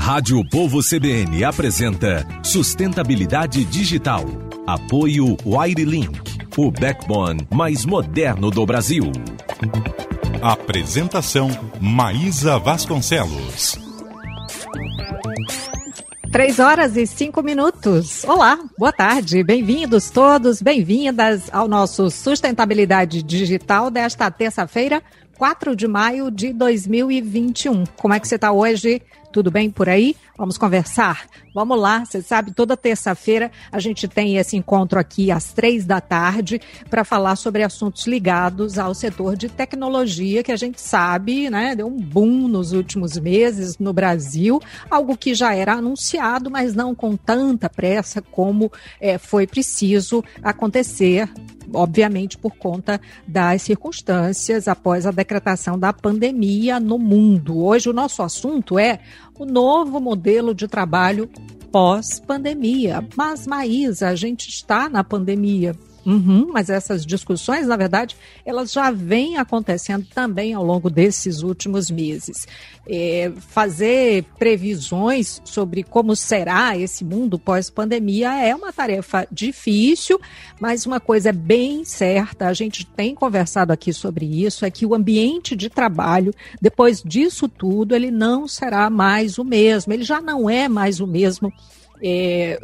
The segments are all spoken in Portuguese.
Rádio Povo CBN apresenta Sustentabilidade Digital. Apoio Wirelink, o backbone mais moderno do Brasil. Apresentação Maísa Vasconcelos. Três horas e cinco minutos. Olá, boa tarde, bem-vindos todos, bem-vindas ao nosso Sustentabilidade Digital desta terça-feira, 4 de maio de 2021. Como é que você está hoje? Tudo bem por aí? Vamos conversar? Vamos lá, você sabe, toda terça-feira a gente tem esse encontro aqui às três da tarde para falar sobre assuntos ligados ao setor de tecnologia, que a gente sabe, né, deu um boom nos últimos meses no Brasil, algo que já era anunciado, mas não com tanta pressa como é, foi preciso acontecer obviamente por conta das circunstâncias após a decretação da pandemia no mundo. Hoje o nosso assunto é o novo modelo de trabalho pós-pandemia. Mas, Maísa, a gente está na pandemia. Uhum, mas essas discussões, na verdade, elas já vêm acontecendo também ao longo desses últimos meses. É, fazer previsões sobre como será esse mundo pós-pandemia é uma tarefa difícil, mas uma coisa é bem certa, a gente tem conversado aqui sobre isso, é que o ambiente de trabalho, depois disso tudo, ele não será mais o mesmo, ele já não é mais o mesmo é,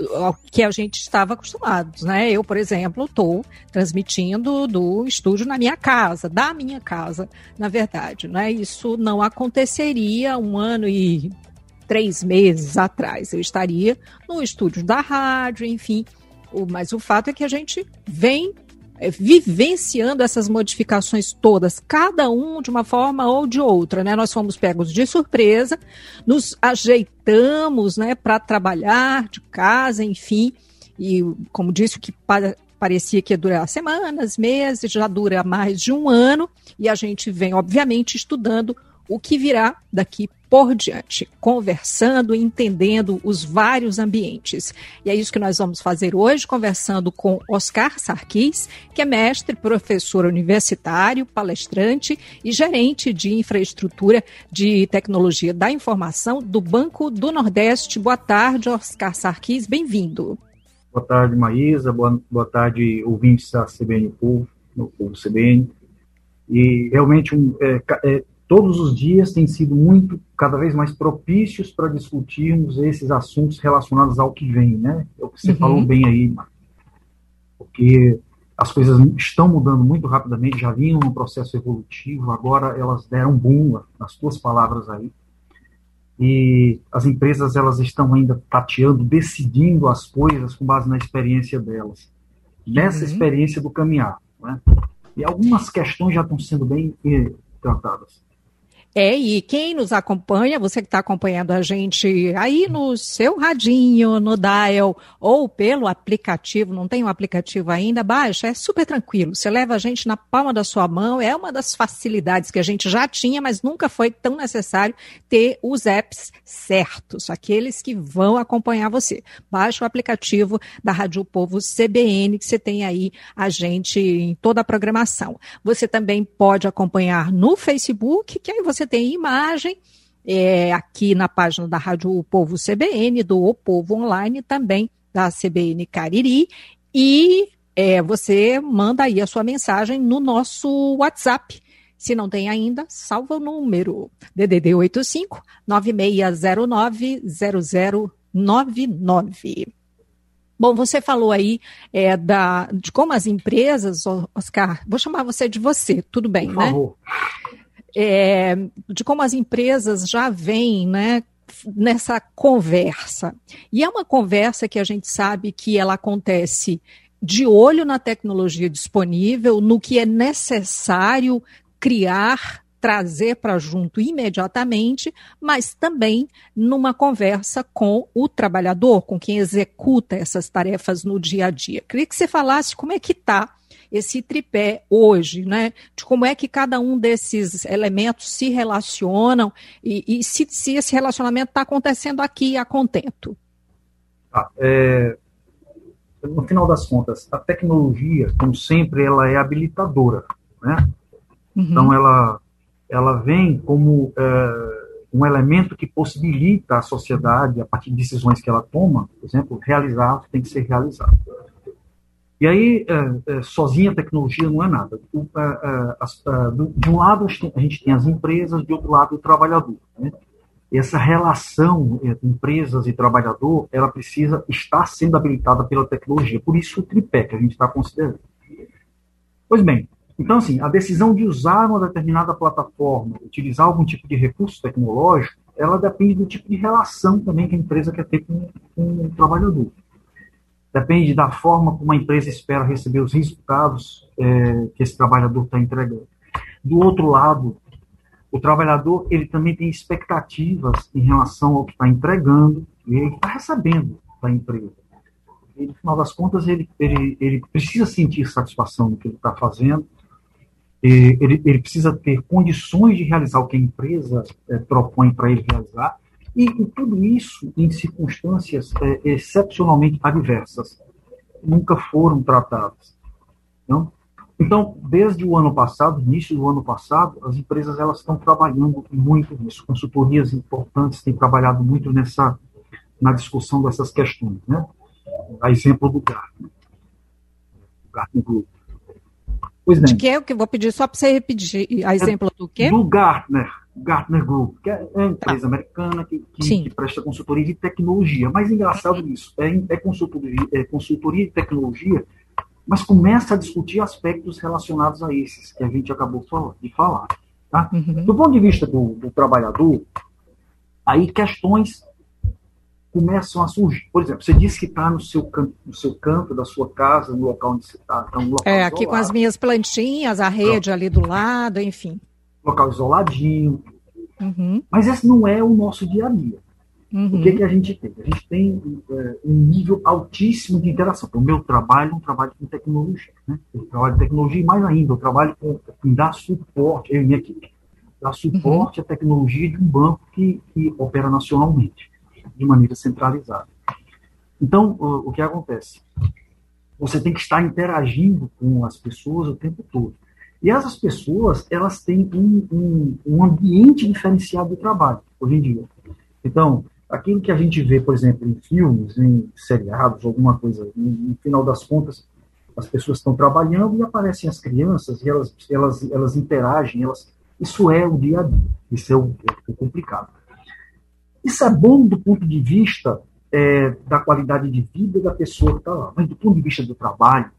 que a gente estava acostumados, né? Eu, por exemplo, estou transmitindo do estúdio na minha casa, da minha casa, na verdade, né? Isso não aconteceria um ano e três meses atrás. Eu estaria no estúdio da rádio, enfim. Mas o fato é que a gente vem vivenciando essas modificações todas, cada um de uma forma ou de outra, né? Nós fomos pegos de surpresa, nos ajeitamos, né, para trabalhar de casa, enfim, e como disse, que parecia que ia durar semanas, meses, já dura mais de um ano, e a gente vem, obviamente, estudando o que virá daqui por diante, conversando, entendendo os vários ambientes. E é isso que nós vamos fazer hoje, conversando com Oscar Sarkis, que é mestre, professor universitário, palestrante e gerente de infraestrutura de tecnologia da informação do Banco do Nordeste. Boa tarde, Oscar Sarkis, bem-vindo. Boa tarde, Maísa, boa, boa tarde, ouvintes da CBN Povo, no Povo CBN. E realmente um, é, é todos os dias têm sido muito, cada vez mais propícios para discutirmos esses assuntos relacionados ao que vem, né? É o que você uhum. falou bem aí, porque as coisas estão mudando muito rapidamente, já vinham no processo evolutivo, agora elas deram boom, nas tuas palavras aí, e as empresas elas estão ainda tateando, decidindo as coisas com base na experiência delas, nessa uhum. experiência do caminhar, né? E algumas questões já estão sendo bem eh, tratadas. É, e quem nos acompanha, você que está acompanhando a gente aí no seu radinho, no dial, ou pelo aplicativo, não tem um aplicativo ainda, baixa, é super tranquilo. Você leva a gente na palma da sua mão, é uma das facilidades que a gente já tinha, mas nunca foi tão necessário ter os apps certos, aqueles que vão acompanhar você. Baixa o aplicativo da Rádio Povo CBN, que você tem aí a gente em toda a programação. Você também pode acompanhar no Facebook, que aí você tem imagem é, aqui na página da Rádio o Povo CBN, do O Povo Online, também da CBN Cariri, e é, você manda aí a sua mensagem no nosso WhatsApp. Se não tem ainda, salva o número DDD 85 9609 0099. Bom, você falou aí é, da, de como as empresas, Oscar, vou chamar você de você, tudo bem, Por né? Favor é, de como as empresas já vêm, né, nessa conversa. E é uma conversa que a gente sabe que ela acontece de olho na tecnologia disponível, no que é necessário criar, trazer para junto imediatamente, mas também numa conversa com o trabalhador, com quem executa essas tarefas no dia a dia. Queria que você falasse como é que está esse tripé hoje, né? De como é que cada um desses elementos se relacionam e, e se, se, esse relacionamento está acontecendo aqui a contento. Ah, é, no final das contas, a tecnologia, como sempre, ela é habilitadora, né? Uhum. Então ela ela vem como é, um elemento que possibilita a sociedade, a partir de decisões que ela toma, por exemplo, realizar o que tem que ser realizado. E aí, é, é, sozinha a tecnologia não é nada. O, é, de um lado, a gente tem as empresas, de outro lado, o trabalhador. Né? Essa relação entre empresas e trabalhador, ela precisa estar sendo habilitada pela tecnologia. Por isso, o tripé que a gente está considerando. Pois bem, então, assim, a decisão de usar uma determinada plataforma, utilizar algum tipo de recurso tecnológico, ela depende do tipo de relação também que a empresa quer ter com, com o trabalhador. Depende da forma como a empresa espera receber os resultados é, que esse trabalhador está entregando. Do outro lado, o trabalhador ele também tem expectativas em relação ao que está entregando e ele está recebendo da empresa. E, no final das contas, ele, ele, ele precisa sentir satisfação no que ele está fazendo ele, ele, precisa ter condições de realizar o que a empresa é, propõe para ele realizar, e, e, tudo isso em circunstâncias é, excepcionalmente adversas, nunca foram tratadas. Não? Então, desde o ano passado, início do ano passado, as empresas elas estão trabalhando muito nisso. Consultorias importantes têm trabalhado muito nessa na discussão dessas questões, né? A exemplo do Gartner, o Gartner Group. Pois bem. De que? Eu vou pedir só para você repetir. A é exemplo é do quê? Do Gartner. Gartner Group, que é uma empresa tá. americana que, que, que, presta consultoria de tecnologia. Mas engraçado isso, é, é, consultoria, é consultoria de tecnologia, mas começa a discutir aspectos relacionados a esses que a gente acabou de falar. Tá? Uhum. Do ponto de vista do, do trabalhador, aí questões começam a surgir. Por exemplo, você disse que está no seu canto, no seu canto da sua casa, no local onde você está. Tá local é, aqui isolado. com as minhas plantinhas, a rede Pronto. ali do lado, enfim. Local isoladinho. Uhum. Mas esse não é o nosso dia a dia. Uhum. O que, que a gente tem? A gente tem é, um nível altíssimo de interação. O meu trabalho é um trabalho com tecnologia. Né? Eu trabalho com tecnologia e mais ainda, eu trabalho com, com dar suporte, eu e minha equipe, dar suporte uhum. à tecnologia de um banco que, que opera nacionalmente de maneira centralizada. Então, o, o que acontece? Você tem que estar interagindo com as pessoas o tempo todo. E essas pessoas, elas têm um, um, um, ambiente diferenciado de trabalho, hoje em dia. Então, aquilo que a gente vê, por exemplo, em filmes, em seriados, alguma coisa, no final das contas, as pessoas estão trabalhando e aparecem as crianças e elas, elas, elas interagem, elas, isso é o dia a dia, isso é o, é o complicado. Isso é bom do ponto de vista é, da qualidade de vida da pessoa que está lá, mas do ponto de vista do trabalho,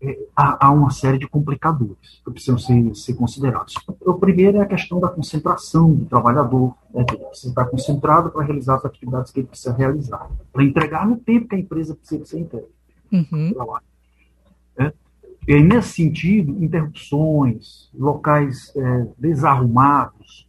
é, há, há, uma série de complicadores que precisam ser, ser, considerados. O primeiro é a questão da concentração do trabalhador, né, que ele precisa estar concentrado para realizar as atividades que ele precisa realizar, para entregar no tempo que a empresa precisa ser entregue. Uhum. É. E aí, nesse sentido, interrupções, locais é, desarrumados,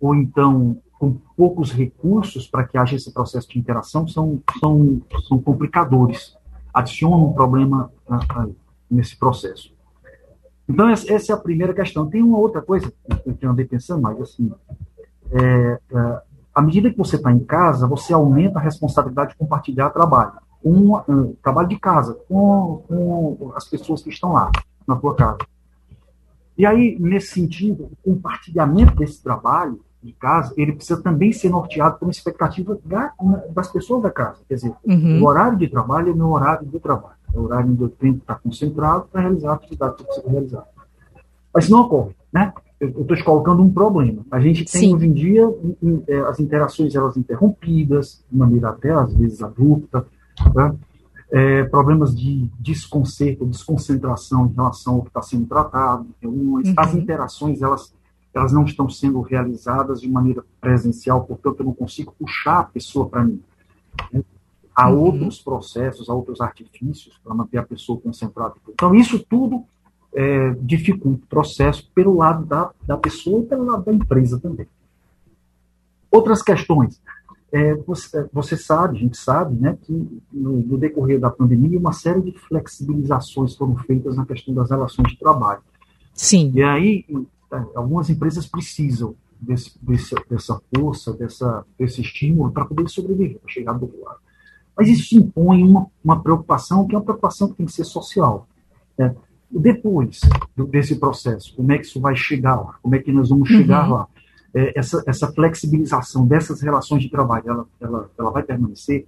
ou então com poucos recursos para que haja esse processo de interação são, são, são complicadores, adicionam um problema uh, uh, nesse processo. Então, essa é a primeira questão. Tem uma outra coisa que eu andei pensando, mas assim, é, é, à medida que você está em casa, você aumenta a responsabilidade de compartilhar trabalho. Um, um, trabalho de casa, com, com as pessoas que estão lá, na tua casa. E aí, nesse sentido, o compartilhamento desse trabalho de casa, ele precisa também ser norteado por uma expectativa da, das pessoas da casa. Quer dizer, uhum. o horário de trabalho é o meu horário de trabalho. É o horário onde eu tenho que estar concentrado para realizar a atividade que eu preciso realizar. Mas isso não ocorre, né? Eu estou te colocando um problema. A gente tem, Sim. hoje em dia, é, as interações elas interrompidas, de maneira até, às vezes, abrupta, né? é, problemas de desconcerto, desconcentração em relação ao que está sendo tratado, reuniões, uhum. as interações, elas elas não estão sendo realizadas de maneira presencial, portanto, eu não consigo puxar a pessoa para mim. Há uhum. outros processos, há outros artifícios para manter a pessoa concentrada. Então, isso tudo é, dificulta o processo pelo lado da, da pessoa e pelo lado da empresa também. Outras questões. É, você, você, sabe, a gente sabe, né, que no, no, decorrer da pandemia, uma série de flexibilizações foram feitas na questão das relações de trabalho. Sim. E aí, é, algumas empresas precisam desse, desse, dessa força, dessa, desse estímulo para poder sobreviver, para chegar do outro lado. Mas isso impõe uma, uma preocupação, que é uma preocupação que tem que ser social. Né? Depois do, desse processo, como é que isso vai chegar lá? Como é que nós vamos chegar uhum. lá? é, essa, essa flexibilização dessas relações de trabalho, ela, ela, ela vai permanecer?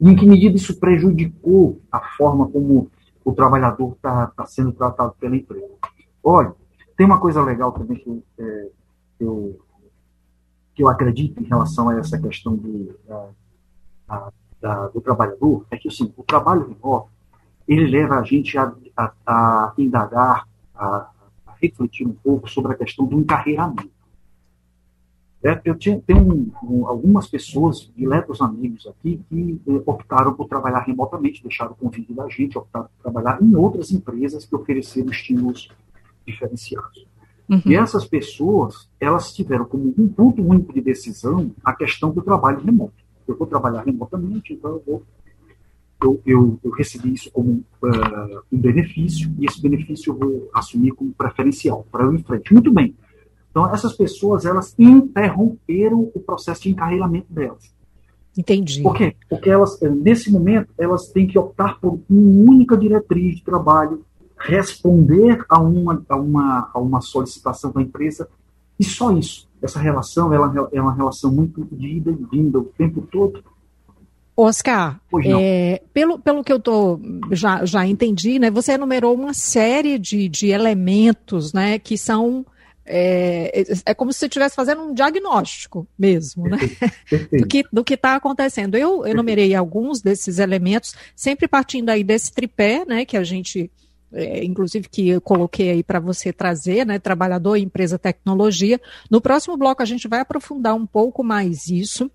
E em que medida isso prejudicou a forma como o trabalhador está tá sendo tratado pela empresa? Olha, tem uma coisa legal também que é, eu, que eu acredito em relação a essa questão do, da, da, do trabalhador, é que assim, o trabalho remoto, ele leva a gente a, a, a indagar, a, a refletir um pouco sobre a questão do encarreiramento. É, eu tinha, tenho um, um, algumas pessoas, diletos amigos aqui, que eh, optaram por trabalhar remotamente, deixaram o convite da gente, optaram por trabalhar em outras empresas que ofereceram estímulos diferenciados. Uhum. E essas pessoas, elas tiveram como um ponto único de decisão a questão do trabalho remoto. Eu vou trabalhar remotamente, então eu vou eu, eu, eu, recebi isso como uh, um benefício e esse benefício eu vou assumir como preferencial para eu em frente. Muito bem. Então, essas pessoas, elas interromperam o processo de encarreiramento delas. Entendi. Por quê? Porque elas, nesse momento, elas têm que optar por uma única diretriz de trabalho, responder a uma, a uma, a uma solicitação da empresa, e só isso. Essa relação ela é uma relação muito de ida e vinda o tempo todo, Oscar, é, pelo, pelo que eu tô, já, já entendi, né, você enumerou uma série de, de elementos né, que são é, é como se você estivesse fazendo um diagnóstico mesmo, né? do que do que está acontecendo. Eu enumerei alguns desses elementos, sempre partindo aí desse tripé, né, que a gente, é, inclusive que eu coloquei aí para você trazer, né, trabalhador, empresa, tecnologia. No próximo bloco a gente vai aprofundar um pouco mais isso.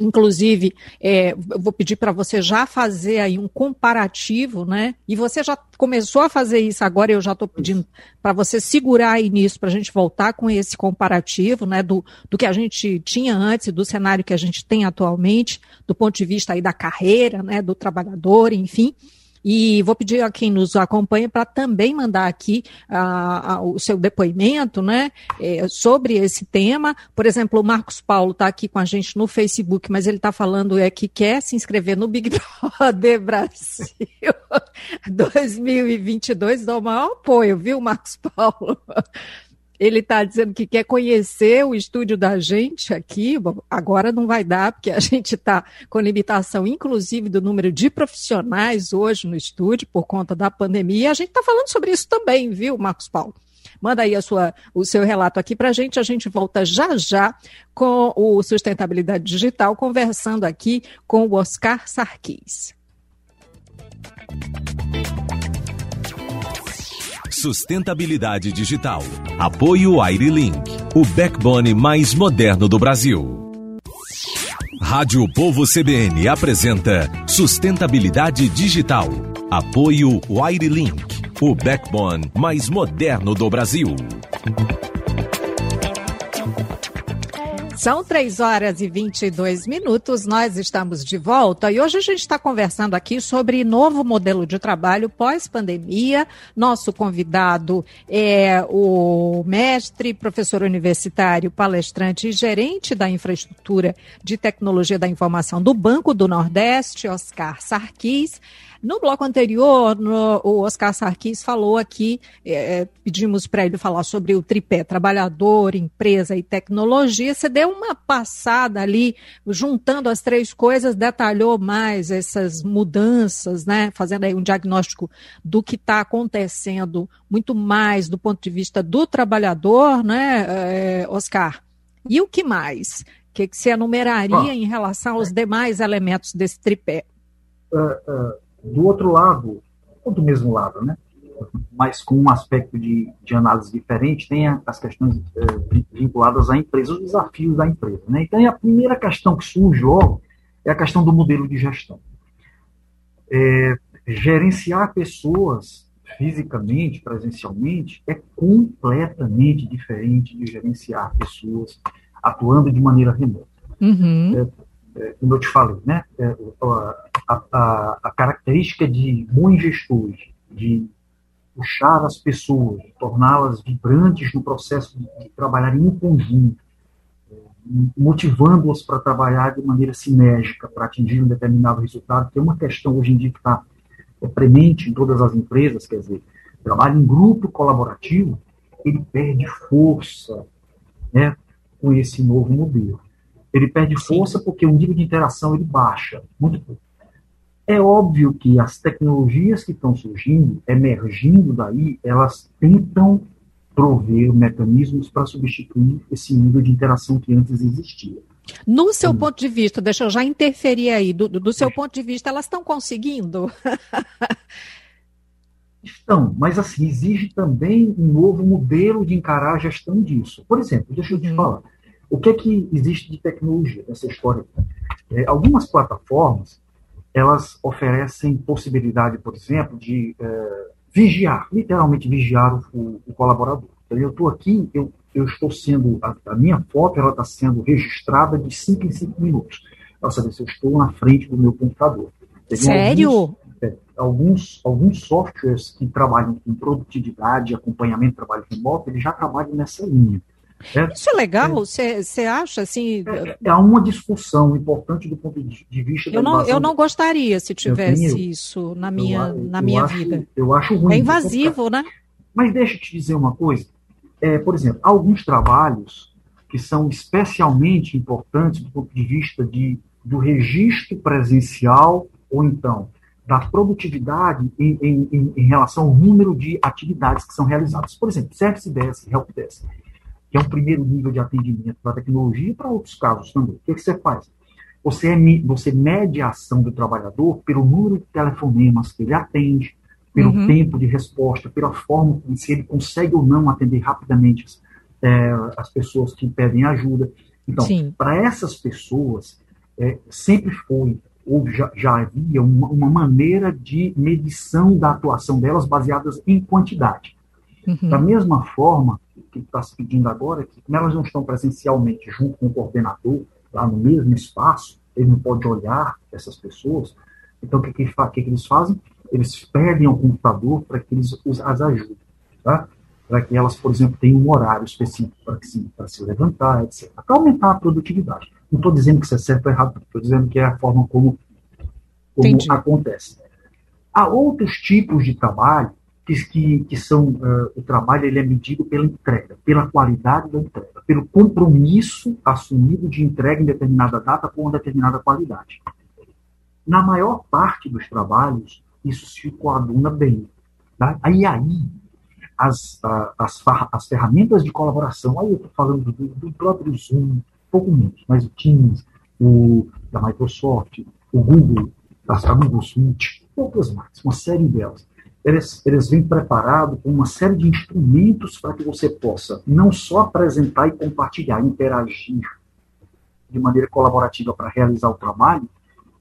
Inclusive, é, vou pedir para você já fazer aí um comparativo, né? E você já começou a fazer isso agora, eu já estou pedindo para você segurar aí nisso, para a gente voltar com esse comparativo, né? Do, do que a gente tinha antes, do cenário que a gente tem atualmente, do ponto de vista aí da carreira, né? Do trabalhador, enfim. E vou pedir a quem nos acompanha para também mandar aqui uh, uh, o seu depoimento né, é, sobre esse tema. Por exemplo, o Marcos Paulo está aqui com a gente no Facebook, mas ele está falando é, que quer se inscrever no Big Brother Brasil 2022. Dá o maior apoio, viu, Marcos Paulo? Ele está dizendo que quer conhecer o estúdio da gente aqui. Agora não vai dar, porque a gente está com limitação, inclusive, do número de profissionais hoje no estúdio, por conta da pandemia. A gente está falando sobre isso também, viu, Marcos Paulo? Manda aí a sua, o seu relato aqui para a gente. A gente volta já já com o Sustentabilidade Digital, conversando aqui com o Oscar Sarkis. Sustentabilidade digital. Apoio Airlink, o backbone mais moderno do Brasil. Rádio Povo CBN apresenta Sustentabilidade digital. Apoio Wirelink, o backbone mais moderno do Brasil. São 3 horas e 22 minutos, nós estamos de volta e hoje a gente está conversando aqui sobre novo modelo de trabalho pós-pandemia. Nosso convidado é o mestre, professor universitário, palestrante e gerente da infraestrutura de tecnologia da informação do Banco do Nordeste, Oscar Sarkis. No bloco anterior, no, o Oscar Sarkis falou aqui, é, é pedimos para ele falar sobre o tripé trabalhador, empresa e tecnologia. Você deu uma passada ali, juntando as três coisas, detalhou mais essas mudanças, né? Fazendo aí um diagnóstico do que está acontecendo, muito mais do ponto de vista do trabalhador, né, é, Oscar? E o que mais? O que, que você enumeraria em relação aos demais elementos desse tripé? Uh, uh, do outro lado, ou do mesmo lado, né? mas com um aspecto de, de análise diferente, tem as questões é, vinculadas à empresa, os desafios da empresa. Né? Então, a primeira questão que surge logo é a questão do modelo de gestão. É, gerenciar pessoas fisicamente, presencialmente, é completamente diferente de gerenciar pessoas atuando de maneira remota. Uhum. É, é, como eu te falei, né? A, a, a, característica de bons gestores, de puxar as pessoas, de torná-las vibrantes no processo de, de trabalhar em conjunto, é, motivando-as para trabalhar de maneira sinérgica para atingir um determinado resultado, que é uma questão hoje em dia que está é, premente em todas as empresas, quer dizer, trabalho em grupo colaborativo, ele perde força, né? com esse novo modelo. Ele perde força porque o nível de interação ele baixa muito pouco. É óbvio que as tecnologias que estão surgindo, emergindo daí, elas tentam prover mecanismos para substituir esse nível de interação que antes existia. No seu hum. ponto de vista, deixa eu já interferir aí, do, do seu ponto de vista, elas estão conseguindo? estão, mas assim, exige também um novo modelo de encarar a gestão disso. Por exemplo, deixa eu te falar, o que é que existe de tecnologia nessa história? É, algumas plataformas, elas oferecem possibilidade, por exemplo, de é, vigiar, literalmente vigiar o, o colaborador. Então, eu estou aqui, eu, eu estou sendo, a, a minha foto ela está sendo registrada de 5 em 5 minutos, para saber se eu estou na frente do meu computador. Sério? Alguns, é, alguns, alguns softwares que trabalham com produtividade, acompanhamento, trabalho remoto, eles já trabalham nessa linha. É, Isso é legal? Você é, acha assim? É, é, uma discussão importante do ponto de vista eu não Eu não gostaria se tivesse tenho, isso na minha, eu, na minha acho, vida. Eu acho ruim. É invasivo, né? Mas deixa eu te dizer uma coisa. É, por exemplo, alguns trabalhos que são especialmente importantes do ponto de vista de, do registro presencial ou então da produtividade em, em, em, relação ao número de atividades que são realizadas. Por exemplo, Service Desk, Help Desk que é um primeiro nível de atendimento para a tecnologia e para outros casos também. O que, que você faz? Você, é, você mede a ação do trabalhador pelo número de telefonemas que ele atende, pelo uhum. tempo de resposta, pela forma como se ele consegue ou não atender rapidamente é, as pessoas que pedem ajuda. Então, para essas pessoas, é, sempre foi, ou já, já havia, uma, uma, maneira de medição da atuação delas baseadas em quantidade. Uhum. Da mesma forma, que está se pedindo agora, que como elas não estão presencialmente junto com o coordenador, lá no mesmo espaço, ele não pode olhar essas pessoas, então o que, que, que, que eles fazem? Eles perdem o computador para que eles as ajudem, tá? para que elas, por exemplo, tenham um horário específico para, se, se levantar, etc. Para aumentar a produtividade. Não estou dizendo que isso é certo ou errado, estou dizendo que é a forma como, como acontece. Há outros tipos de trabalho que, que, são uh, o trabalho ele é medido pela entrega, pela qualidade da entrega, pelo compromisso assumido de entrega em determinada data com uma determinada qualidade. Na maior parte dos trabalhos, isso se coaduna bem. Tá? Aí, aí as, as, as ferramentas de colaboração, aí eu estou falando do, do, próprio Zoom, pouco menos, mas o Teams, o da Microsoft, o Google, a Google Suite, outras mais, uma série delas eles, eles vêm preparados com uma série de instrumentos para que você possa não só apresentar e compartilhar, interagir de maneira colaborativa para realizar o trabalho,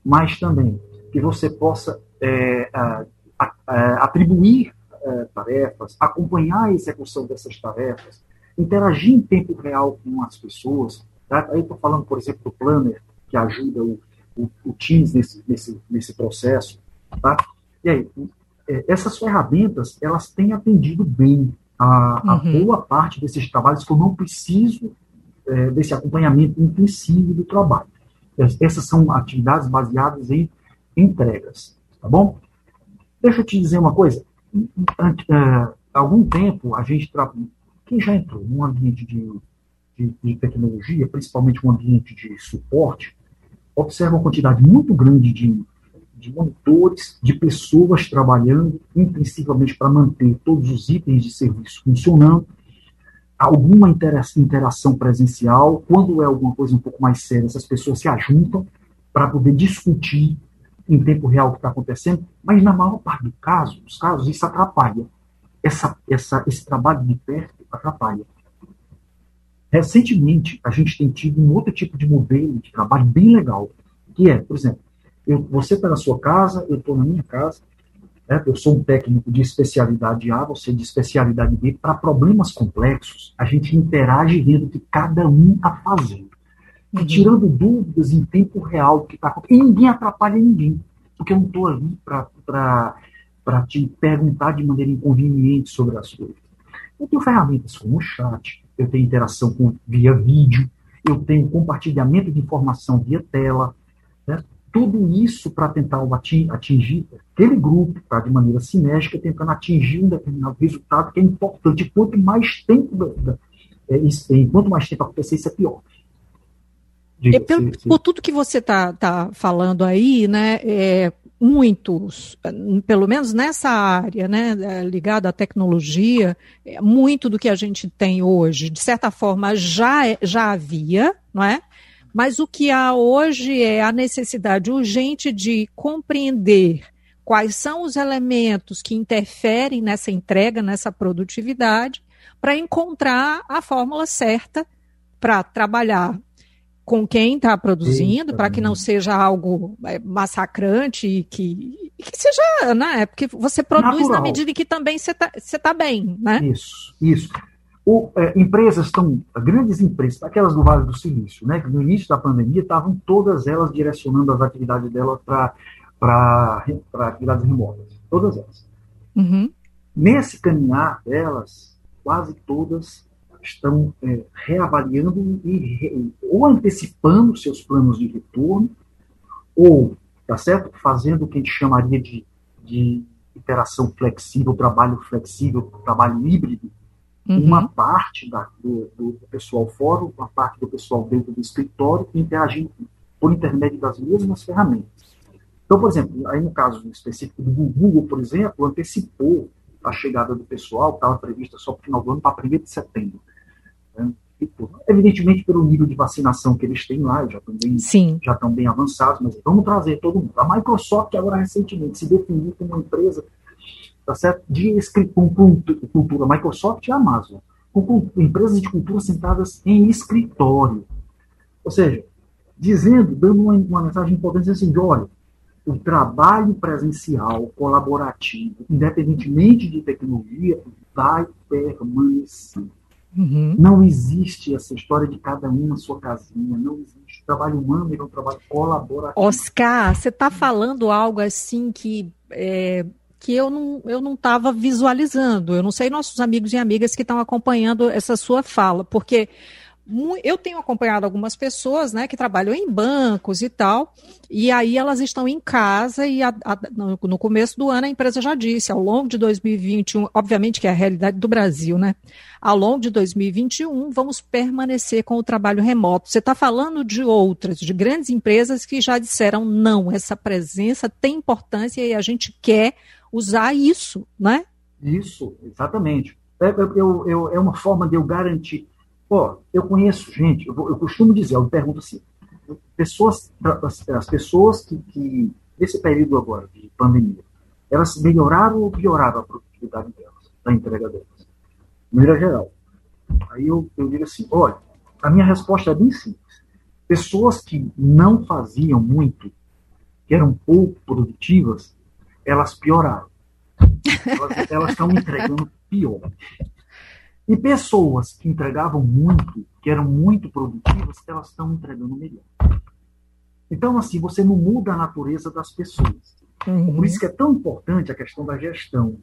mas também que você possa é, a, a, a, atribuir é, tarefas, acompanhar a execução dessas tarefas, interagir em tempo real com as pessoas. Tá? Aí estou falando, por exemplo, do Planner, que ajuda o, o, o Teams nesse, nesse, nesse processo. Tá? E aí, é, essas ferramentas elas têm atendido bem a, a uhum. boa parte desses trabalhos que eu não preciso é, desse acompanhamento intensivo do trabalho. Essas são atividades baseadas em entregas, tá bom? Deixa eu te dizer uma coisa. Há é, algum tempo a gente quem já entrou num ambiente de, de, de tecnologia, principalmente um ambiente de suporte, observa uma quantidade muito grande de de monitores, de pessoas trabalhando intensivamente para manter todos os itens de serviço funcionando, alguma interação presencial, quando é alguma coisa um pouco mais séria, essas pessoas se ajuntam para poder discutir em tempo real o que está acontecendo, mas na maior parte do caso, dos casos, isso atrapalha. Essa, essa, esse trabalho de perto atrapalha. Recentemente, a gente tem tido um outro tipo de modelo de trabalho bem legal, que é, por exemplo, eu, você está na sua casa, eu estou na minha casa. Né? Eu sou um técnico de especialidade A, você de especialidade B. Para problemas complexos, a gente interage vendo o que cada um está fazendo. Uhum. tirando dúvidas em tempo real do que está acontecendo. E ninguém atrapalha ninguém. Porque eu não estou ali para te perguntar de maneira inconveniente sobre as coisas. Eu tenho ferramentas como o chat, eu tenho interação com, via vídeo, eu tenho compartilhamento de informação via tela? Tudo isso para tentar atingir aquele grupo, tá, de maneira sinérgica, tentando atingir um determinado resultado que é importante. Quanto mais tempo da, da, é, isso, enquanto mais tempo acontecer, isso é pior. Diga, pelo. Por tudo que você está tá falando aí, né, é, muitos, pelo menos nessa área, né, é, ligada à tecnologia, é, muito do que a gente tem hoje, de certa forma, já, é, já havia, não é? Mas o que há hoje é a necessidade urgente de compreender quais são os elementos que interferem nessa entrega, nessa produtividade, para encontrar a fórmula certa para trabalhar com quem está produzindo, para que não seja algo é, massacrante e que, que seja, né? Porque você produz Natural. na medida em que também você está tá bem, né? Isso, isso. O, é, empresas estão, grandes empresas, aquelas do Vale do Silício, né? Que no início da pandemia estavam todas elas direcionando as atividades delas para atividades remotas, todas elas. Uhum. Nesse caminhar delas, quase todas estão é, reavaliando e re, ou antecipando seus planos de retorno, ou, tá certo? Fazendo o que a gente chamaria de, de interação flexível, trabalho flexível, trabalho híbrido. Uhum. Uma parte da, do, do, pessoal fora, uma parte do pessoal dentro do escritório, interagindo por intermédio das mesmas ferramentas. Então, por exemplo, aí no caso específico do Google, por exemplo, antecipou a chegada do pessoal, estava prevista só para o final do ano, para 1 de setembro. Né? Evidentemente, pelo nível de vacinação que eles têm lá, já estão bem, já estão bem avançados, mas vamos trazer todo mundo. A Microsoft, agora recentemente, se definiu como uma empresa tá certo? de com cultura, Microsoft e Amazon, com, empresas de cultura sentadas em escritório. Ou seja, dizendo, dando uma, uma mensagem importante assim, de olha, o trabalho presencial, colaborativo, independentemente de tecnologia, vai permanecer. Uhum. Não existe essa história de cada um na sua casinha, não existe. O trabalho humano é um trabalho colaborativo. Oscar, você está falando algo assim que, é, que eu não eu não estava visualizando. Eu não sei nossos amigos e amigas que estão acompanhando essa sua fala, porque eu tenho acompanhado algumas pessoas né, que trabalham em bancos e tal, e aí elas estão em casa e a, a, no começo do ano a empresa já disse, ao longo de 2021, obviamente que é a realidade do Brasil, né? Ao longo de 2021, vamos permanecer com o trabalho remoto. Você está falando de outras, de grandes empresas que já disseram não, essa presença tem importância e a gente quer usar isso, né? Isso, exatamente. É, eu, eu, é uma forma de eu garantir Pô, eu conheço gente, eu, eu costumo dizer, eu pergunto assim, pessoas, as, as pessoas que, que, nesse período agora de pandemia, elas melhoraram ou pioraram a produtividade delas, a entrega delas? De maneira geral. Aí eu, eu digo assim, olha, a minha resposta é bem simples. Pessoas que não faziam muito, que eram pouco produtivas, elas pioraram. Elas, estão entregando pior. E pessoas que entregavam muito, que eram muito produtivas, elas estão entregando melhor. Então, assim, você não muda a natureza das pessoas. Uhum. Por isso que é tão importante a questão da gestão.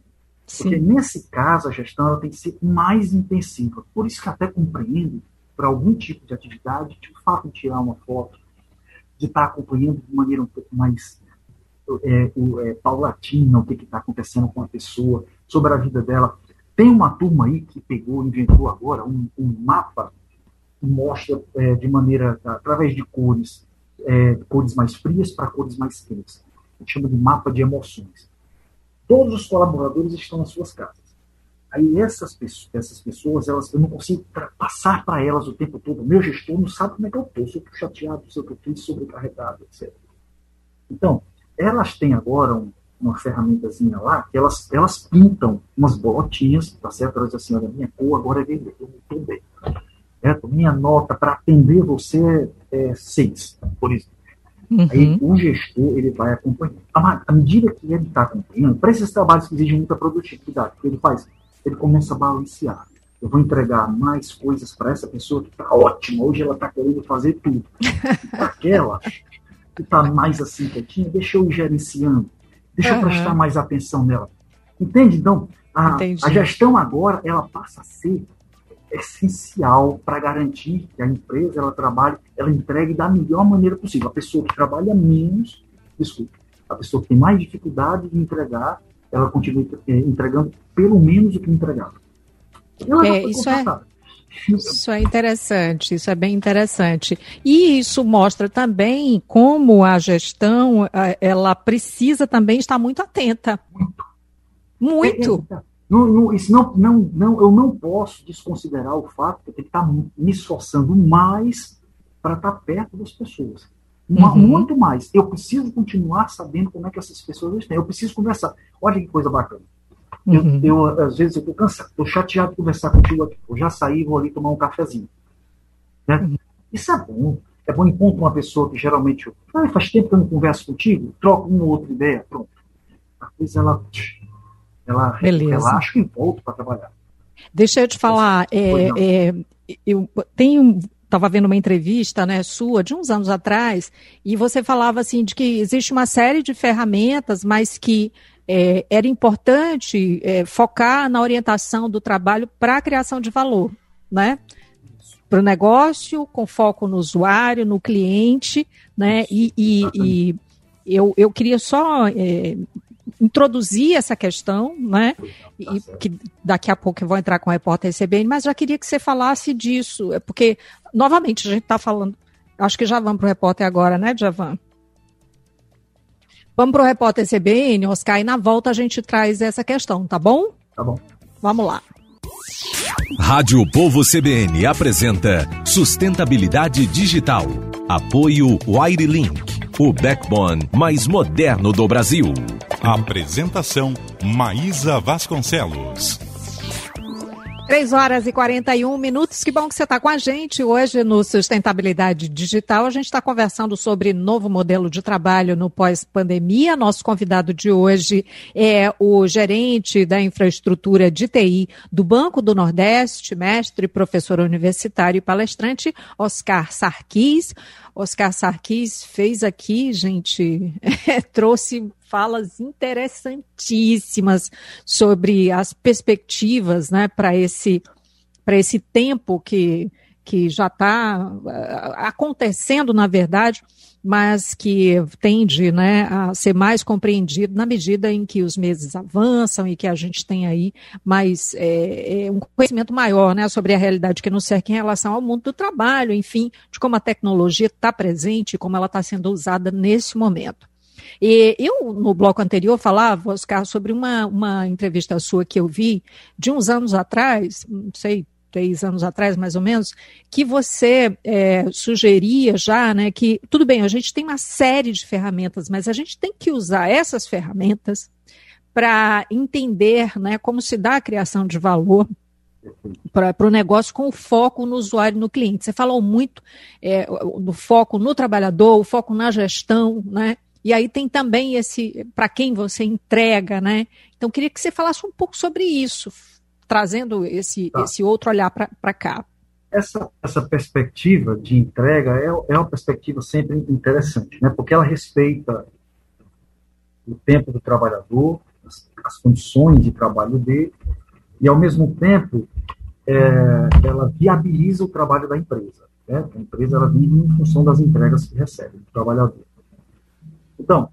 Sim. Porque nesse caso, a gestão ela tem que ser mais intensiva. Por isso que até compreendo, para algum tipo de atividade, o fato de tirar uma foto, de estar acompanhando de maneira um pouco mais é, é, paulatina o que está acontecendo com a pessoa, sobre a vida dela. Tem uma turma aí que pegou, inventou agora um, um mapa que mostra é, de maneira, através de cores, é, cores mais frias para cores mais quentes. A gente chama de mapa de emoções. Todos os colaboradores estão nas suas casas. Aí essas pessoas, essas pessoas elas, eu não consigo passar para elas o tempo todo. Meu gestor não sabe como é que eu estou, se eu estou chateado, se eu estou sobrecarregado, etc. Então, elas têm agora um, uma ferramentazinha lá, que elas, elas pintam umas bolotinhas, tá certo? Elas dizem assim, olha, minha cor agora é vermelha, eu estou bem. Certo? Minha nota para atender você é 6, por exemplo. Uhum. Aí o gestor ele vai acompanhando. À medida que ele está acompanhando, para esses trabalhos que exigem muita produtividade, o que ele faz? Ele começa a balancear. Eu vou entregar mais coisas para essa pessoa que está ótima, hoje ela está querendo fazer tudo. aquela que está mais assim quietinha, deixa eu ir gerenciando Deixa uhum. eu prestar mais atenção nela. Entende? Então, a, a gestão agora, ela passa a ser essencial para garantir que a empresa ela trabalhe, ela entregue da melhor maneira possível. A pessoa que trabalha menos, desculpe, a pessoa que tem mais dificuldade de entregar, ela continua eh, entregando pelo menos o que entregava. Ela é, isso é, Isso é interessante, isso é bem interessante. E isso mostra também como a gestão, ela precisa também estar muito atenta. Muito. Muito. É, é, não, não, isso não, não, não, eu não posso desconsiderar o fato de eu ter que estar me esforçando mais para estar perto das pessoas. Uma, uhum. Muito mais. Eu preciso continuar sabendo como é que essas pessoas estão. Eu preciso conversar. Olha que coisa bacana. Uhum. Eu, eu, às vezes, eu estou cansado, estou chateado de conversar contigo aqui. Eu já saí vou ali tomar um cafezinho. Né? Uhum. Isso é bom. É bom encontro uma pessoa que geralmente. Ah, faz tempo que eu não converso contigo, troco uma ou outra ideia, pronto. Às vezes ela, ela relaxa e volta para trabalhar. Deixa eu te falar, é, é, eu tenho estava vendo uma entrevista né, sua de uns anos atrás, e você falava assim de que existe uma série de ferramentas, mas que é, era importante é, focar na orientação do trabalho para a criação de valor, né? Para o negócio, com foco no usuário, no cliente, né? E, e, e eu, eu queria só é, introduzir essa questão, né? E que daqui a pouco eu vou entrar com o repórter CBN, mas já queria que você falasse disso, é porque, novamente, a gente está falando. Acho que já vamos para o repórter agora, né, Javan? Vamos para o repórter CBN, Oscar, e na volta a gente traz essa questão, tá bom? Tá bom. Vamos lá. Rádio Povo CBN apresenta Sustentabilidade Digital. Apoio Wirelink, o backbone mais moderno do Brasil. Apresentação Maísa Vasconcelos. 3 horas e 41 minutos. Que bom que você está com a gente hoje no Sustentabilidade Digital. A gente está conversando sobre novo modelo de trabalho no pós-pandemia. Nosso convidado de hoje é o gerente da infraestrutura de TI do Banco do Nordeste, mestre, professor universitário e palestrante, Oscar Sarquis. Oscar Sarkis fez aqui, gente, é, trouxe falas interessantíssimas sobre as perspectivas né, para esse, esse tempo que, que já está eh, acontecendo, na verdade, mas que tende né, a ser mais compreendido na medida em que os meses avançam e que a gente tem aí mais é, um conhecimento maior né, sobre a realidade que nos cerca em relação ao mundo do trabalho, enfim, de como a tecnologia está presente e como ela está sendo usada nesse momento. E eu, no bloco anterior, falava, Oscar, sobre uma, uma entrevista sua que eu vi de uns anos atrás, não sei, três anos atrás, mais ou menos, que você é, sugeria já, né, que tudo bem, a gente tem uma série de ferramentas, mas a gente tem que usar essas ferramentas para entender, né, como se dá a criação de valor para o negócio com o foco no usuário e no cliente. Você falou muito é, do foco no trabalhador, o foco na gestão, né? E aí tem também esse para quem você entrega, né? Então queria que você falasse um pouco sobre isso trazendo esse, tá. esse outro olhar para cá. Essa, essa perspectiva de entrega é, é uma perspectiva sempre interessante, né? porque ela respeita o tempo do trabalhador, as, as condições de trabalho dele, e ao mesmo tempo é, ela viabiliza o trabalho da empresa. Né? A empresa ela vive em função das entregas que recebe do trabalhador. Então,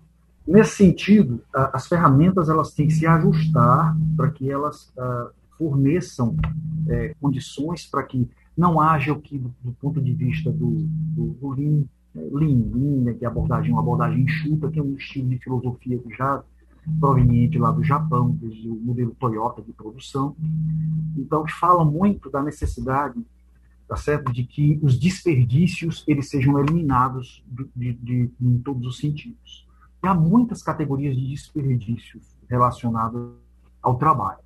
nesse sentido, as ferramentas elas têm que se ajustar para que elas uh, forneçam é, condições para que não haja o que, do, ponto de vista do, do, do Lean, é, Lean, Lean né, que é abordagem, uma abordagem enxuta, que é um estilo de filosofia que já proveniente lá do Japão, desde o modelo Toyota de produção. Então, fala muito da necessidade tá certo? de que os desperdícios eles sejam eliminados de, de, de, em todos os sentidos. E há muitas categorias de desperdícios relacionadas ao trabalho.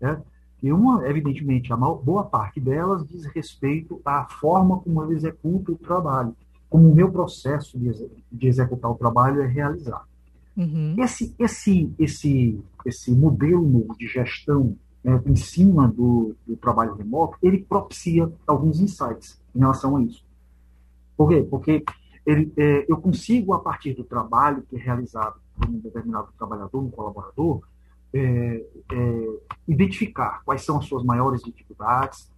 Né? E uma, evidentemente, a maior, boa parte delas diz respeito à forma como eu executo o trabalho, como o meu processo de, de executar o trabalho é realizado. Uhum. Esse, esse, esse, esse modelo de gestão né, em cima do, do, trabalho remoto, ele propicia alguns insights em relação a isso. Por quê? Porque ele, é, eu consigo, a partir do trabalho que é realizado por um determinado trabalhador, um colaborador, é, é, identificar quais são as suas maiores dificuldades,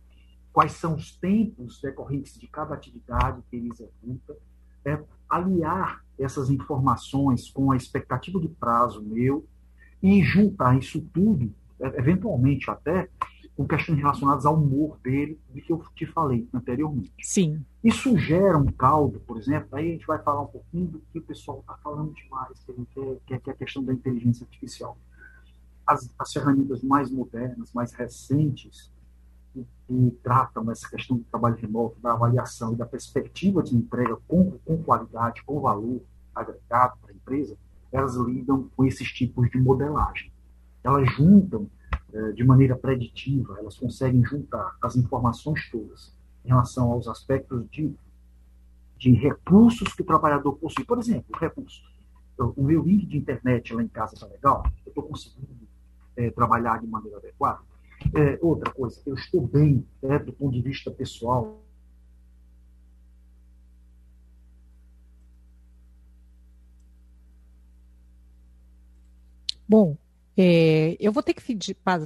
quais são os tempos decorrentes de cada atividade que ele executa, é, aliar essas informações com a expectativa de prazo meu e juntar isso tudo, eventualmente até, com questões relacionadas ao humor dele, do que eu te falei anteriormente. Sim. Isso gera um caldo, por exemplo, aí a gente vai falar um pouquinho do que o pessoal está falando demais, que, que é a questão da inteligência artificial. As, as ferramentas mais modernas, mais recentes, que, que, tratam essa questão do trabalho remoto, da avaliação e da perspectiva de entrega com, com qualidade, com valor agregado para a empresa, elas lidam com esses tipos de modelagem. Elas juntam eh, de maneira preditiva, elas conseguem juntar as informações todas em relação aos aspectos de, de recursos que o trabalhador possui. Por exemplo, recursos. O meu link de internet lá em casa está legal, eu estou conseguindo é, trabalhar de maneira adequada. É, outra coisa, eu estou bem é, do ponto de vista pessoal, Bom, é, eu vou ter que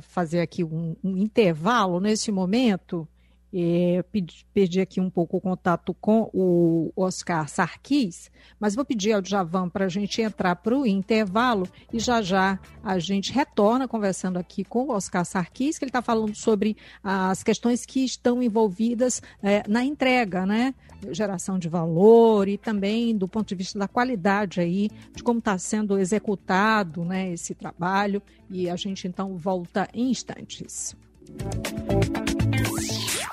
fazer aqui um, um intervalo nesse momento. É, pedi, perdi aqui um pouco o contato com o Oscar Sarkis, mas vou pedir ao Javan para a gente entrar para o intervalo e já já a gente retorna conversando aqui com o Oscar Sarkis, que ele está falando sobre as questões que estão envolvidas é, na entrega, né? Geração de valor e também do ponto de vista da qualidade aí, de como está sendo executado né, esse trabalho. E a gente então volta em instantes.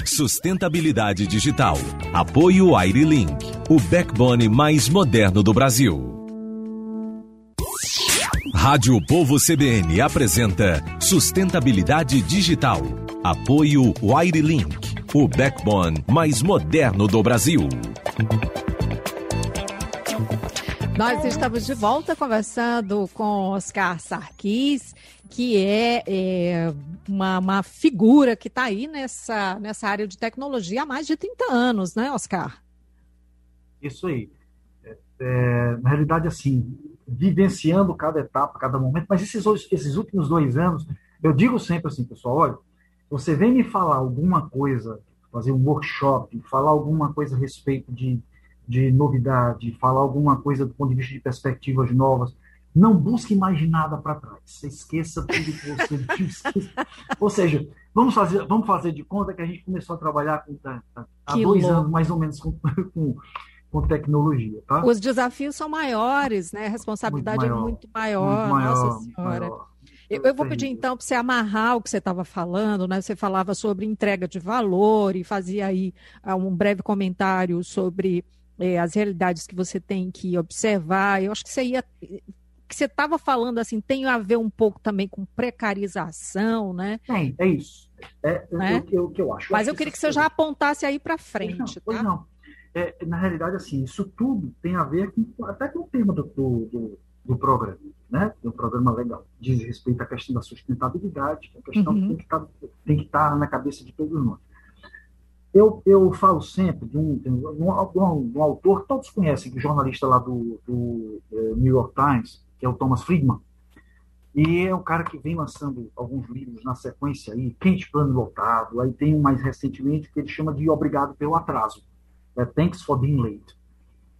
Sustentabilidade digital. Apoio AiriLink, o backbone mais moderno do Brasil. Rádio Povo CBN apresenta Sustentabilidade digital. Apoio AiriLink, o backbone mais moderno do Brasil. Nós estamos de volta conversando com Oscar Sarkis, que é, é uma, uma, figura que está aí nessa, nessa área de tecnologia há mais de 30 anos, né, Oscar? Isso aí. É, é, na realidade, assim, vivenciando cada etapa, cada momento, mas esses, esses últimos dois anos, eu digo sempre assim, pessoal, olha, você vem me falar alguma coisa, fazer um workshop, falar alguma coisa a respeito de de novidade, falar alguma coisa do ponto de vista de perspectivas novas. Não busque mais nada para trás. Você esqueça tudo que você disse. Ou seja, vamos fazer, vamos fazer de conta que a gente começou a trabalhar com, tá, tá, há dois louco. anos, mais ou menos, com, com, com, tecnologia. Tá? Os desafios são maiores, né? A responsabilidade muito maior, é muito maior, muito maior Nossa Senhora. Maior. Eu, eu, vou pedir então para você amarrar o que você estava falando, né? Você falava sobre entrega de valor e fazia aí uh, um breve comentário sobre é, as realidades que você tem que observar. Eu acho que você ia que você estava falando assim tem a ver um pouco também com precarização, né? Tem, é isso. É, né? o, o, que eu acho. Mas eu, queria que você já apontasse aí para frente, pois não, pois tá? não. É, na realidade, assim, isso tudo tem a ver com, até com o tema do, do, do, do programa, né? Do programa legal. Diz respeito à questão da sustentabilidade, que é a questão uhum. que tem que estar tá na cabeça de todos nós. Eu, eu falo sempre de um, de um, de um, de um autor que todos conhecem, que é jornalista lá do, do é, New York Times, que é o Thomas Friedman. E é um cara que vem lançando alguns livros na sequência aí, Quente Plano Lotado, aí tem um mais recentemente que ele chama de Obrigado pelo Atraso, é Thanks for Being Late.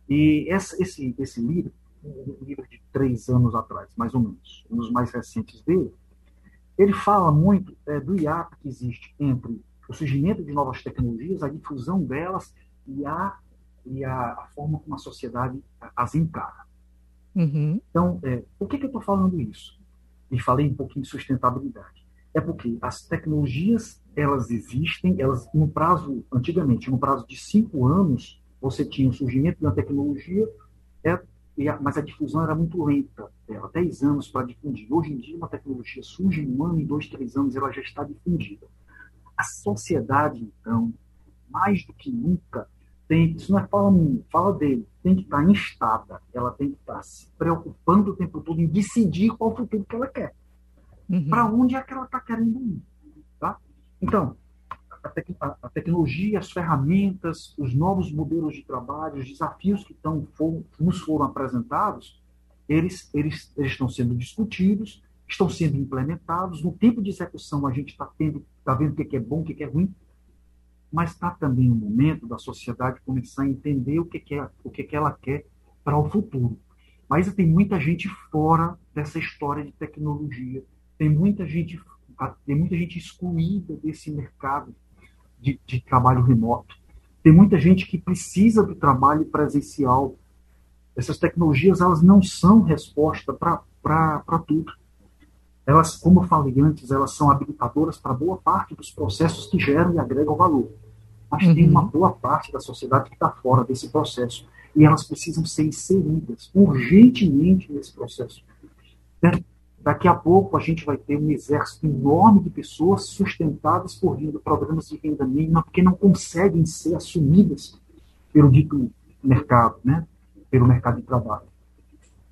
E esse, esse, esse livro, um livro de três anos atrás, mais ou menos, um dos mais recentes dele, ele fala muito é, do hiato que existe entre o surgimento de novas tecnologias, a difusão delas e a, e a, a forma como a sociedade as encara. Uhum. Então, é, por que, que eu estou falando isso? E falei um pouquinho de sustentabilidade. É porque as tecnologias, elas existem, elas no prazo, antigamente, no prazo de cinco anos, você tinha o surgimento uma tecnologia, é, mas a difusão era muito lenta, era 10 anos para difundir. Hoje em dia, uma tecnologia surge em um ano, em dois, três anos, ela já está difundida. A sociedade, então, mais do que nunca, tem, isso não é fala, fala dele, tem que estar instada, ela tem que estar se preocupando o tempo todo em decidir qual o futuro que ela quer. Uhum. Para onde é que ela está querendo ir. Tá? Então, a, tec a, tecnologia, as ferramentas, os novos modelos de trabalho, os desafios que tão, for, nos foram apresentados, eles, eles, eles estão sendo discutidos, estão sendo implementados. No tempo de execução, a gente está tá vendo o que é bom, o que é ruim, mas está também o momento da sociedade começar a entender o que, é, o que, ela quer para o futuro. Mas tem muita gente fora dessa história de tecnologia, tem muita gente tem muita gente excluída desse mercado de, de trabalho remoto. Tem muita gente que precisa do trabalho presencial. Essas tecnologias elas não são resposta para tudo. Elas, como eu falei antes, elas são habilitadoras para boa parte dos processos que geram e agregam valor. Mas uhum. tem uma boa parte da sociedade que está fora desse processo. E elas precisam ser inseridas urgentemente nesse processo. Daqui a pouco a gente vai ter um exército enorme de pessoas sustentadas por programas de renda mínima, porque não conseguem ser assumidas pelo dito mercado, né? pelo mercado de trabalho.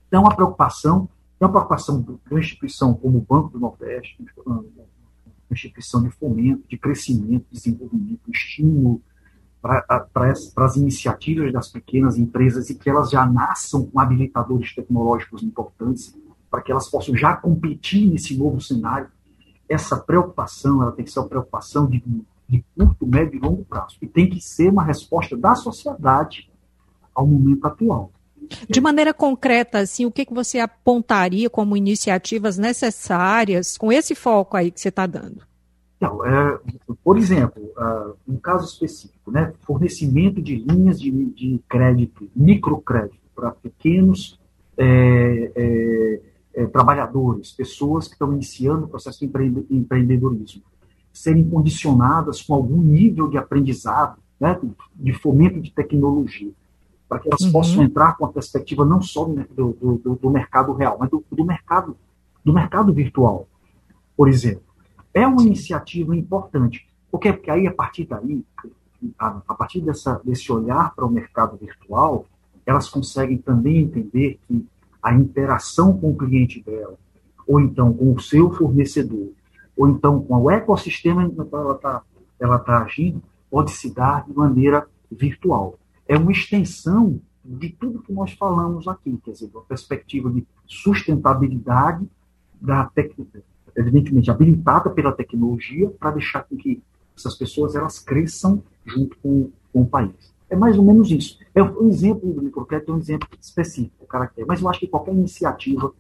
Então, a preocupação é uma preocupação de uma instituição como o Banco do Nordeste, uma instituição de fomento, de crescimento, desenvolvimento, estímulo para as iniciativas das pequenas empresas e que elas já nasçam com habilitadores tecnológicos importantes para que elas possam já competir nesse novo cenário. Essa preocupação, ela tem que ser uma preocupação de, de curto, médio e longo prazo. E tem que ser uma resposta da sociedade ao momento atual. De maneira concreta, assim, o que, que você apontaria como iniciativas necessárias com esse foco aí que você está dando? Então, é, por exemplo, uh, um caso específico, né, fornecimento de linhas de, de crédito, microcrédito para pequenos é, é, é, trabalhadores, pessoas que estão iniciando o processo de empreendedorismo, serem condicionadas com algum nível de aprendizado, né, de fomento de tecnologia, para que elas uhum. possam entrar com a perspectiva não só do, do, do mercado real, mas do, do, mercado, do mercado virtual, por exemplo. É uma iniciativa importante, porque, porque aí, a partir daí, a, a partir dessa, desse olhar para o mercado virtual, elas conseguem também entender que a interação com o cliente dela, ou então com o seu fornecedor, ou então com o ecossistema no qual ela está ela tá agindo, pode se dar de maneira virtual. É uma extensão de tudo que nós falamos aqui, quer dizer, uma perspectiva de sustentabilidade da evidentemente habilitada pela tecnologia para deixar com que essas pessoas elas cresçam junto com, com o país. É mais ou menos isso. É um exemplo do microcrédito é um exemplo específico, caractere. Mas eu acho que qualquer iniciativa,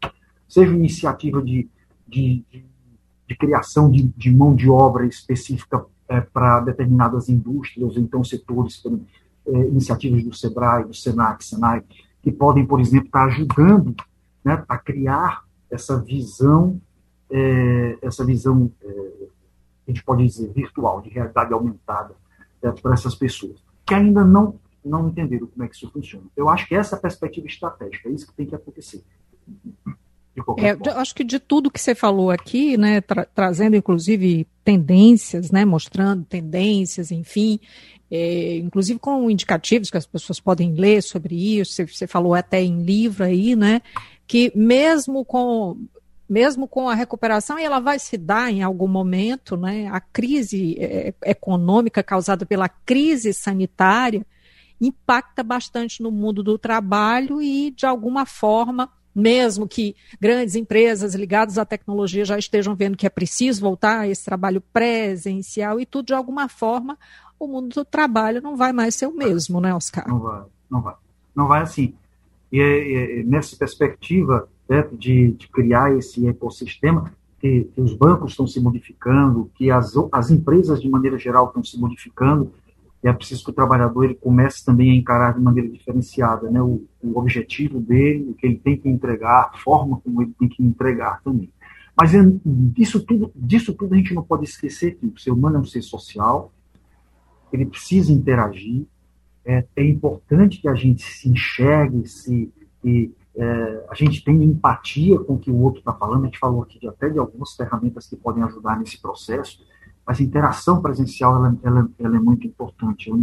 seja iniciativa de, de, de, de criação de, de, mão de obra específica é, para determinadas indústrias, ou então setores, iniciativas do SEBRAE, do SENAC, SENAI, que podem, por exemplo, estar ajudando né, a criar essa visão, é, essa visão, é, a gente pode dizer, virtual, de realidade aumentada é, para essas pessoas que ainda não, não entenderam como é que isso funciona. Eu acho que essa é a perspectiva estratégica, é isso que tem que acontecer. É, acho que de tudo que você falou aqui, né, tra trazendo inclusive tendências, né, mostrando tendências, enfim, é, inclusive com indicativos que as pessoas podem ler sobre isso, você, você falou até em livro aí, né, que mesmo com mesmo com a recuperação, e ela vai se dar em algum momento, né? A crise é, econômica causada pela crise sanitária impacta bastante no mundo do trabalho e, de alguma forma, mesmo que grandes empresas ligadas à tecnologia já estejam vendo que é preciso voltar a esse trabalho presencial e tudo, de alguma forma, o mundo do trabalho não vai mais ser o mesmo, né, Oscar? Não vai, não vai. Não vai assim. E, e nessa perspectiva, certo? De, de criar esse ecossistema, que, que, os bancos estão se modificando, que as, as empresas, de maneira geral, estão se modificando, é preciso que o trabalhador ele comece também a encarar de maneira diferenciada né? o, o objetivo dele, o que ele tem que entregar, a forma como ele tem que entregar também. Mas é, disso, tudo, disso tudo a gente não pode esquecer que o ser humano é um ser social, ele precisa interagir, é, é importante que a gente se enxergue, se, e, é, a gente tem empatia com o que o outro está falando, a gente falou aqui de, até de algumas ferramentas que podem ajudar nesse processo, mas a interação presencial ela, ela, ela é muito importante, ela,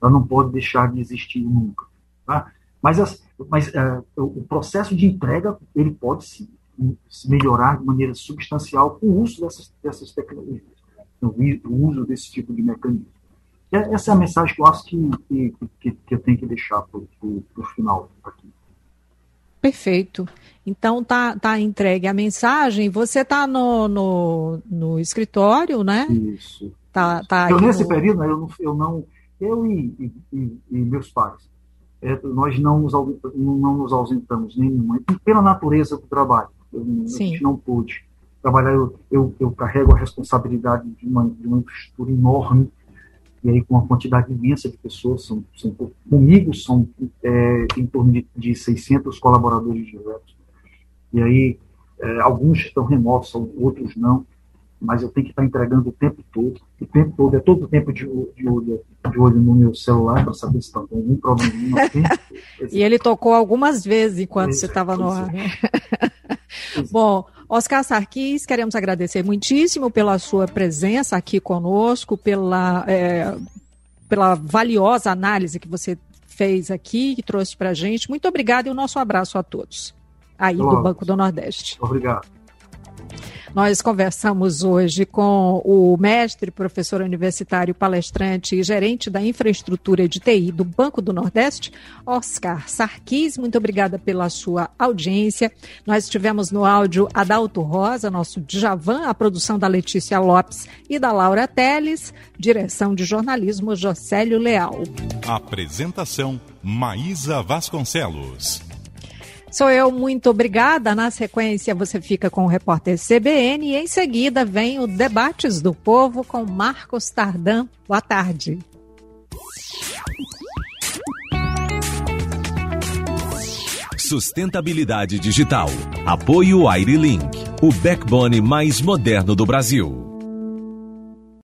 ela, não pode deixar de existir nunca. Tá? Mas, as, mas é, o processo de entrega ele pode sim se melhorar de maneira substancial com o uso dessas, dessas tecnologias, o uso desse tipo de mecanismo. Essa é a mensagem que eu acho que, que, que eu tenho que deixar para o final aqui. Perfeito. Então tá, tá entregue a mensagem. Você tá no, no, no escritório, né? Isso. Tá, tá eu nesse no... período eu não, eu não eu e, e, e meus pais, é, nós não nos, não nos ausentamos nenhuma, pela natureza do trabalho. Eu, a gente não pôde trabalhar, eu, eu, eu carrego a responsabilidade de uma, de uma infraestrutura enorme, e aí com uma quantidade imensa de pessoas, são, são comigo são é, em torno de, de 600 colaboradores diretos, e aí é, alguns estão remotos, outros não, mas eu tenho que estar entregando o tempo todo, o tempo todo, é todo o tempo de, de, olho, de olho no meu celular para saber se está com algum problema. e ele tocou algumas vezes enquanto você estava no ar. Né? Bom, Oscar Sarkis, queremos agradecer muitíssimo pela sua presença aqui conosco, pela, é, pela valiosa análise que você fez aqui, que trouxe para a gente. Muito obrigada e o nosso abraço a todos aí do Banco do Nordeste. Obrigado. Nós conversamos hoje com o mestre, professor universitário, palestrante e gerente da infraestrutura de TI do Banco do Nordeste, Oscar Sarkis. Muito obrigada pela sua audiência. Nós tivemos no áudio Adalto Rosa, nosso Djavan, a produção da Letícia Lopes e da Laura Teles, direção de jornalismo Jocélio Leal. Apresentação Maísa Vasconcelos. Sou eu, muito obrigada. Na sequência, você fica com o repórter CBN e em seguida vem o Debates do Povo com Marcos Tardan. Boa tarde. Sustentabilidade digital. Apoio Airlink, o backbone mais moderno do Brasil.